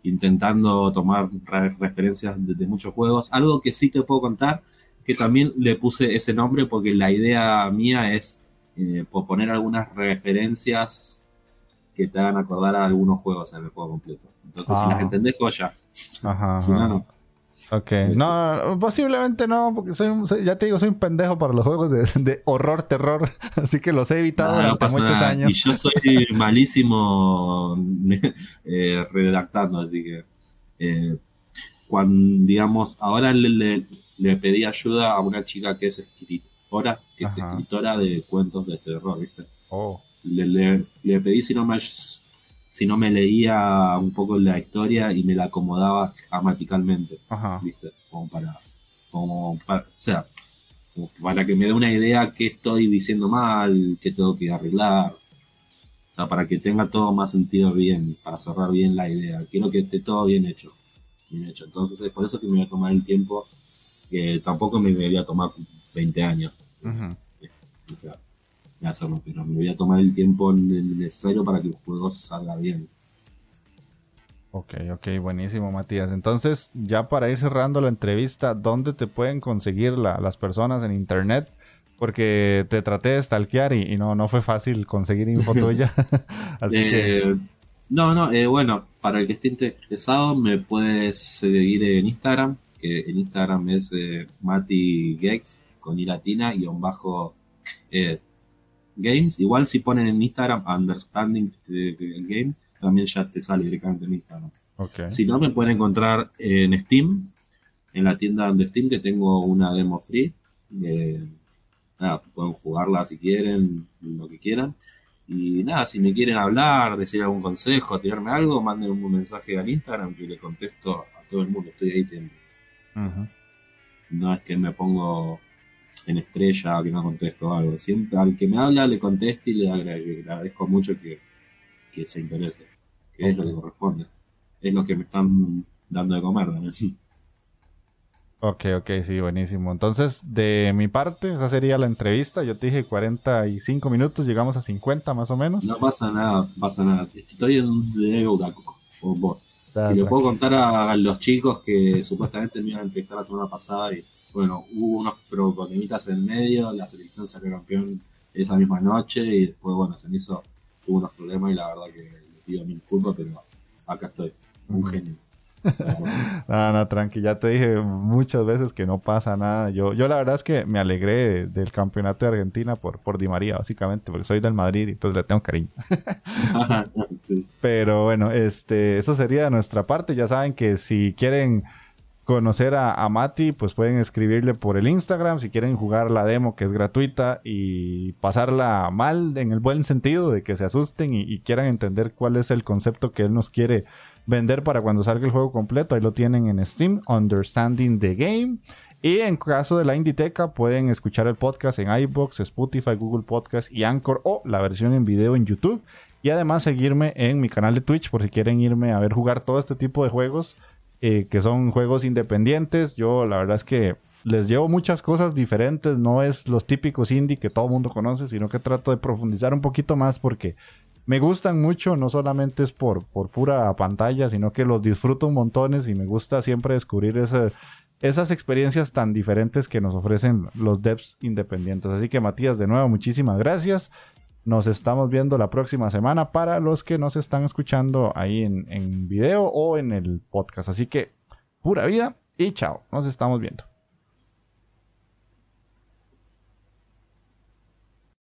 intentando tomar re- referencias de, de muchos juegos. Algo que sí te puedo contar, que también le puse ese nombre porque la idea mía es eh, po- poner algunas referencias que te hagan acordar a algunos juegos en el juego completo. Entonces, si Ah. las entendés, joya. Ajá. Si no, ajá. no. Ok. No, no, posiblemente no, porque soy, ya te digo, soy un pendejo para los juegos de, de horror, terror. *laughs* Así que los he evitado No, durante muchos nada. años. Y yo soy *laughs* malísimo *laughs* eh, redactando, así que eh, cuando, digamos, ahora le, le- le pedí ayuda a una chica que es escritora, que es escritora de cuentos de terror, ¿viste? Oh. Le, le- le pedí si no me si no me leía un poco la historia y me la acomodaba gramaticalmente. Ajá. ¿viste? Como para, como para, o sea, como para que me dé una idea qué estoy diciendo mal, qué tengo que arreglar, o sea, para que tenga todo más sentido bien, para cerrar bien la idea. Quiero que esté todo bien hecho, bien hecho. Entonces es por eso que me voy a tomar el tiempo, que tampoco me voy a tomar 20 años, Ujú. o sea, de hacerlo, pero me voy a tomar el tiempo necesario para que el juego salga bien. Ok, ok, buenísimo, Matías. Entonces, ya para ir cerrando la entrevista, ¿dónde te pueden conseguir la- las personas en internet Porque te traté de stalkear y, no, no fue fácil conseguir info *laughs* tuya. *laughs* Así que. Eh, no, no, eh, bueno, para el que esté interesado, me puedes seguir en Instagram, que en Instagram es eh, Mati con i latina bajo eh, games. Igual si ponen en Instagram understanding el game, también ya te sale directamente en Instagram. Si no, me pueden encontrar en Steam, en la tienda de Steam, que tengo una demo free. nada, pueden jugarla si quieren, lo que quieran. Y nada, si me quieren hablar, decir algún consejo, tirarme algo, manden un mensaje al Instagram que le contesto a todo el mundo. Estoy ahí siempre. No es que me pongo en estrella que no contesto algo. Siempre al que me habla le contesto y le agradezco mucho que, se interese. Que es lo que corresponde. Es lo que me están dando de comer. ¿no? Ok, ok, sí, buenísimo. Entonces, de mi parte, esa sería la entrevista. Yo te dije 45 minutos, llegamos a 50 más o menos. No pasa nada, pasa nada. Estoy en un deuda, por favor. Si le puedo contar a los chicos que supuestamente me iban a entrevistar la semana pasada y, bueno, hubo unos problemitas en medio, la selección salió campeón esa misma noche y después, bueno, se me hizo, tuvo unos problemas y la verdad que le pido mil disculpas, pero acá estoy, un genio. *laughs* no, no, tranqui, ya te dije muchas veces que no pasa nada. Yo, yo la verdad es que me alegré del campeonato de Argentina por, por Di María, básicamente, porque soy del Madrid y entonces le tengo cariño. *laughs* Pero bueno, este, eso sería de nuestra parte. Ya saben que si quieren conocer a, Mati, pues pueden escribirle por el Instagram si quieren jugar la demo que es gratuita y pasarla mal en el buen sentido de que se asusten y quieran entender cuál es el concepto que él nos quiere vender para cuando salga el juego completo. Ahí lo tienen en Steam, Understanding the Game. Y en caso de la Inditeca, pueden escuchar el podcast en iBox, Spotify, Google Podcast y Anchor o la versión en video en YouTube. Y además seguirme en mi canal de Twitch por si quieren irme a ver jugar todo este tipo de juegos eh, que son juegos independientes. Yo la verdad es que les llevo muchas cosas diferentes. No es los típicos indie que todo el mundo conoce, sino que trato de profundizar un poquito más porque me gustan mucho, no solamente es por, por pura pantalla, sino que los disfruto un montones y me gusta siempre descubrir esas experiencias tan diferentes que nos ofrecen los devs independientes. Así que Matías, de nuevo, muchísimas gracias. Nos estamos viendo la próxima semana para los que nos están escuchando ahí en, en video o en el podcast. Así que pura vida y chao. Nos estamos viendo.